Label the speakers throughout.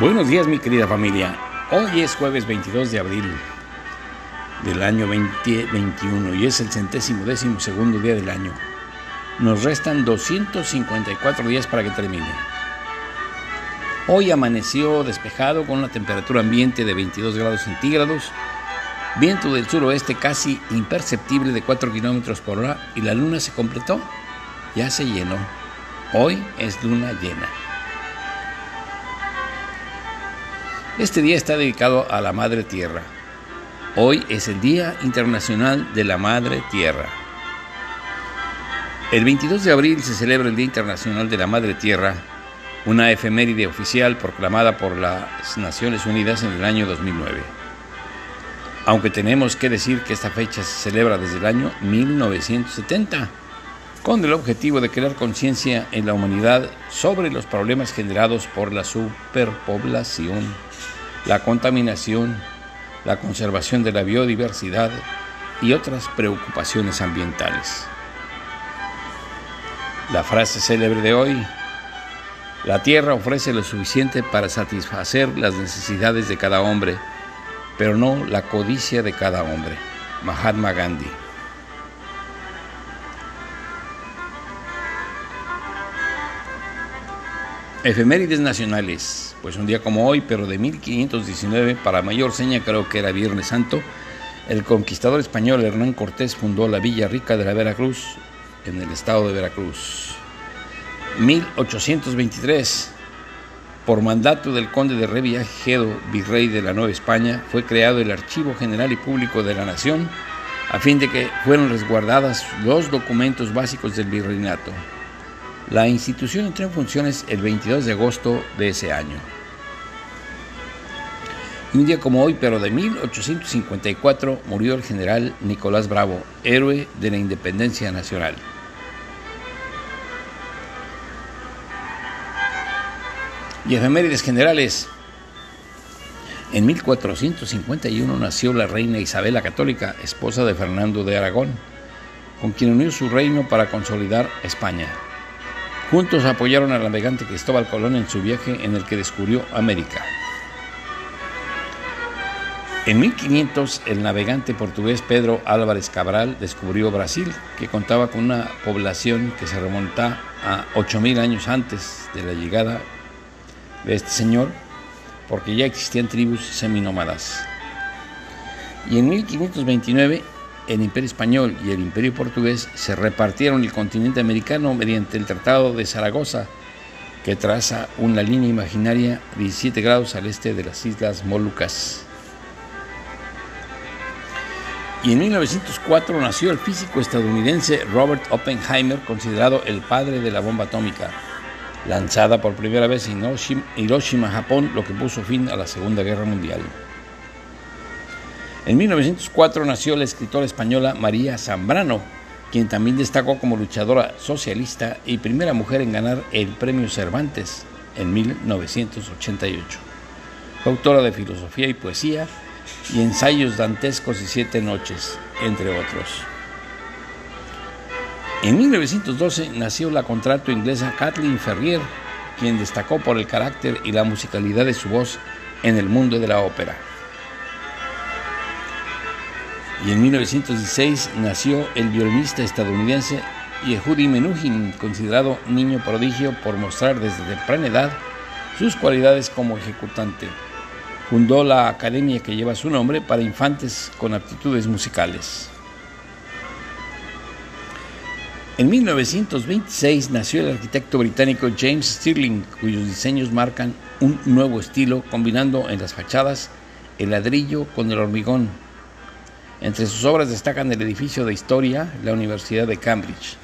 Speaker 1: Buenos días mi querida familia. Hoy es jueves 22 de abril del año 2021 y es el centésimo décimo segundo día del año. Nos restan 254 días para que termine. Hoy amaneció despejado con una temperatura ambiente de 22 grados centígrados, viento del suroeste casi imperceptible de 4 kilómetros por hora y la luna se completó, ya se llenó. Hoy es luna llena. Este día está dedicado a la Madre Tierra. Hoy es el Día Internacional de la Madre Tierra. El 22 de abril se celebra el Día Internacional de la Madre Tierra, una efeméride oficial proclamada por las Naciones Unidas en el año 2009. Aunque tenemos que decir que esta fecha se celebra desde el año 1970 con el objetivo de crear conciencia en la humanidad sobre los problemas generados por la superpoblación, la contaminación, la conservación de la biodiversidad y otras preocupaciones ambientales. La frase célebre de hoy, la tierra ofrece lo suficiente para satisfacer las necesidades de cada hombre, pero no la codicia de cada hombre. Mahatma Gandhi. Efemérides nacionales. Pues un día como hoy, pero de 1519, para mayor seña creo que era Viernes Santo, el conquistador español Hernán Cortés fundó la Villa Rica de la Veracruz, en el estado de Veracruz. 1823, por mandato del conde de Revillagigedo, virrey de la Nueva España, fue creado el Archivo General y Público de la Nación, a fin de que fueran resguardadas los documentos básicos del virreinato. La institución entró en funciones el 22 de agosto de ese año. un día como hoy, pero de 1854, murió el general Nicolás Bravo, héroe de la independencia nacional. Y efemérides generales. En 1451 nació la reina Isabel la Católica, esposa de Fernando de Aragón, con quien unió su reino para consolidar España. Juntos apoyaron al navegante Cristóbal Colón en su viaje en el que descubrió América. En 1500, el navegante portugués Pedro Álvarez Cabral descubrió Brasil, que contaba con una población que se remonta a 8.000 años antes de la llegada de este señor, porque ya existían tribus seminómadas. Y en 1529, el Imperio Español y el Imperio Portugués se repartieron el continente americano mediante el Tratado de Zaragoza, que traza una línea imaginaria 17 grados al este de las Islas Molucas. Y en 1904 nació el físico estadounidense Robert Oppenheimer, considerado el padre de la bomba atómica, lanzada por primera vez en Hiroshima, Japón, lo que puso fin a la Segunda Guerra Mundial. En 1904 nació la escritora española María Zambrano, quien también destacó como luchadora socialista y primera mujer en ganar el Premio Cervantes en 1988. Fue autora de filosofía y poesía y ensayos dantescos y siete noches, entre otros. En 1912 nació la contrato inglesa Kathleen Ferrier, quien destacó por el carácter y la musicalidad de su voz en el mundo de la ópera. Y en 1916 nació el violinista estadounidense Yehudi Menuhin, considerado niño prodigio por mostrar desde temprana edad sus cualidades como ejecutante. Fundó la academia que lleva su nombre para infantes con aptitudes musicales. En 1926 nació el arquitecto británico James Stirling, cuyos diseños marcan un nuevo estilo combinando en las fachadas el ladrillo con el hormigón, entre sus obras destacan el edificio de historia, la Universidad de Cambridge.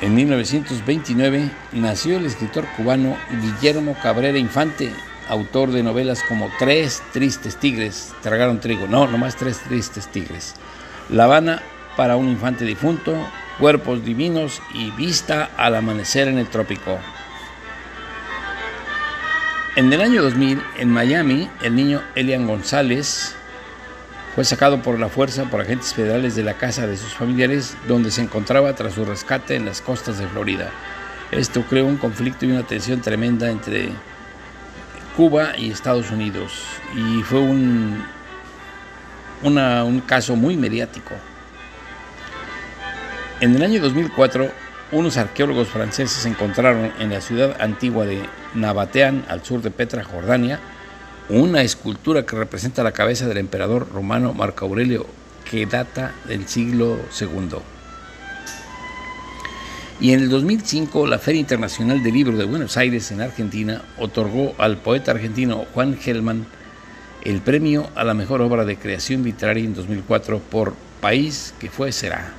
Speaker 1: En 1929 nació el escritor cubano Guillermo Cabrera Infante, autor de novelas como Tres tristes tigres, tragaron trigo, no, nomás Tres tristes tigres, La Habana para un infante difunto, Cuerpos divinos y Vista al amanecer en el trópico. En el año 2000, en Miami, el niño Elian González fue sacado por la fuerza por agentes federales de la casa de sus familiares, donde se encontraba tras su rescate en las costas de Florida. Esto creó un conflicto y una tensión tremenda entre Cuba y Estados Unidos. Y fue un, un caso muy mediático. En el año 2004, unos arqueólogos franceses encontraron en la ciudad antigua de Nabatean, al sur de Petra, Jordania, una escultura que representa la cabeza del emperador romano Marco Aurelio, que data del siglo II. Y en el 2005, la Feria Internacional del Libro de Buenos Aires, en Argentina, otorgó al poeta argentino Juan Gelman el premio a la mejor obra de creación literaria en 2004 por País que fue será.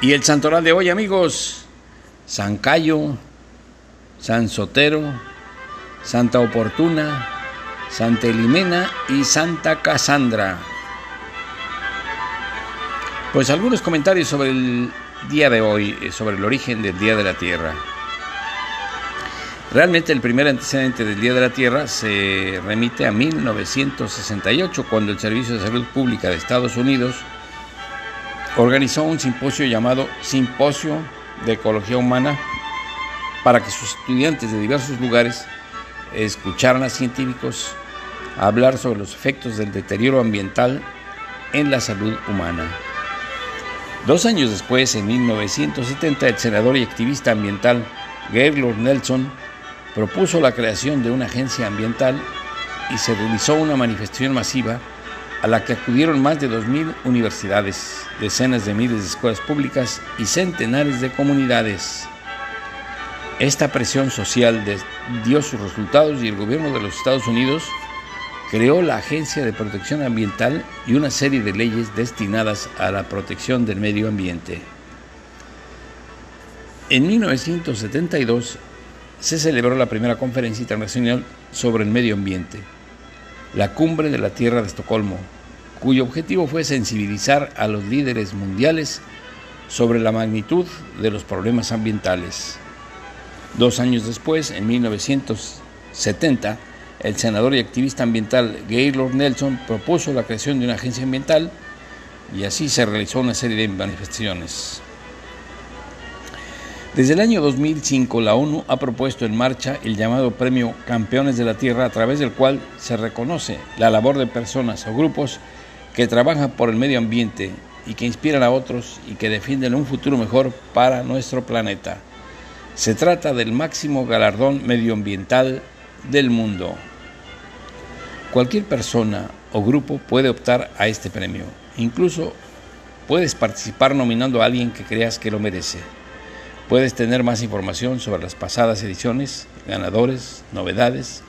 Speaker 1: Y el santoral de hoy, amigos, San Cayo, San Sotero, Santa Oportuna, Santa Elimena y Santa Casandra. Pues algunos comentarios sobre el día de hoy, eh, sobre el origen del Día de la Tierra. Realmente el primer antecedente del Día de la Tierra se remite a 1968, cuando el Servicio de Salud Pública de Estados Unidos organizó un simposio llamado Simposio de Ecología Humana para que sus estudiantes de diversos lugares escucharan a científicos hablar sobre los efectos del deterioro ambiental en la salud humana. Dos años después, en 1970, el senador y activista ambiental Gaylord Nelson propuso la creación de una agencia ambiental y se realizó una manifestación masiva a la que acudieron más de 2.000 universidades, decenas de miles de escuelas públicas y centenares de comunidades. Esta presión social dio sus resultados y el gobierno de los Estados Unidos creó la Agencia de Protección Ambiental y una serie de leyes destinadas a la protección del medio ambiente. En 1972 se celebró la primera conferencia internacional sobre el medio ambiente, la Cumbre de la Tierra de Estocolmo, cuyo objetivo fue sensibilizar a los líderes mundiales sobre la magnitud de los problemas ambientales. Dos años después, en 1970, el senador y activista ambiental Gaylord Nelson propuso la creación de una agencia ambiental y así se realizó una serie de manifestaciones. Desde el año 2005, la ONU ha propuesto en marcha el llamado Premio Campeones de la Tierra, a través del cual se reconoce la labor de personas o grupos que trabajan por el medio ambiente y que inspiran a otros y que defienden un futuro mejor para nuestro planeta. Se trata del máximo galardón medioambiental del mundo. Cualquier persona o grupo puede optar a este premio. Incluso puedes participar nominando a alguien que creas que lo merece. Puedes tener más información sobre las pasadas ediciones, ganadores, novedades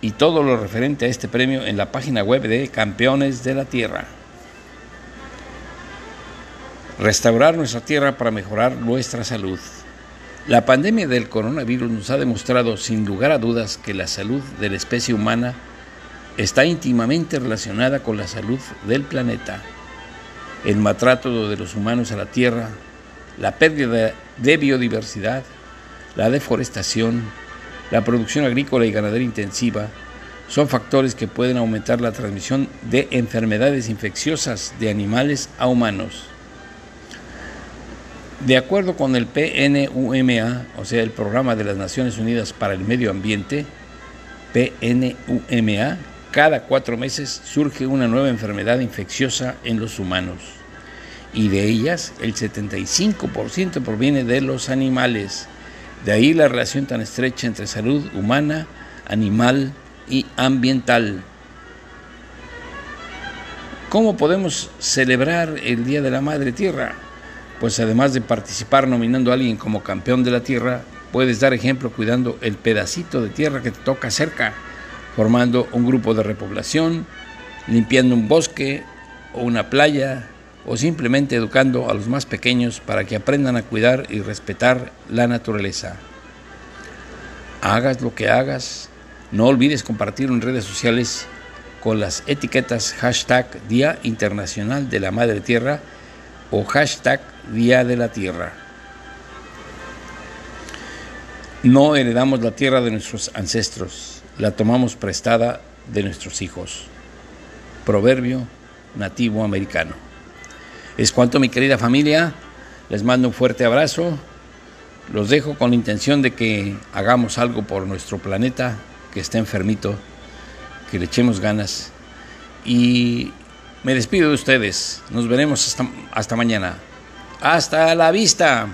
Speaker 1: y todo lo referente a este premio en la página web de Campeones de la Tierra. Restaurar nuestra tierra para mejorar nuestra salud. La pandemia del coronavirus nos ha demostrado sin lugar a dudas que la salud de la especie humana está íntimamente relacionada con la salud del planeta. El maltrato de los humanos a la tierra, la pérdida de biodiversidad, la deforestación, la producción agrícola y ganadera intensiva son factores que pueden aumentar la transmisión de enfermedades infecciosas de animales a humanos. De acuerdo con el PNUMA, o sea, el Programa de las Naciones Unidas para el Medio Ambiente, PNUMA, cada cuatro meses surge una nueva enfermedad infecciosa en los humanos y de ellas el 75% proviene de los animales. De ahí la relación tan estrecha entre salud humana, animal y ambiental. ¿Cómo podemos celebrar el Día de la Madre Tierra? Pues además de participar nominando a alguien como campeón de la Tierra, puedes dar ejemplo cuidando el pedacito de tierra que te toca cerca, formando un grupo de repoblación, limpiando un bosque o una playa, o simplemente educando a los más pequeños para que aprendan a cuidar y respetar la naturaleza. Hagas lo que hagas, no olvides compartir en redes sociales con las etiquetas hashtag Día Internacional de la Madre Tierra o hashtag Día de la Tierra. No heredamos la tierra de nuestros ancestros, la tomamos prestada de nuestros hijos. Proverbio nativo americano. Es cuanto mi querida familia, les mando un fuerte abrazo, Los dejo con la intención de que hagamos algo por nuestro planeta que está enfermito, que le echemos ganas. Y me despido de ustedes. Nos veremos hasta, hasta mañana. Hasta la vista.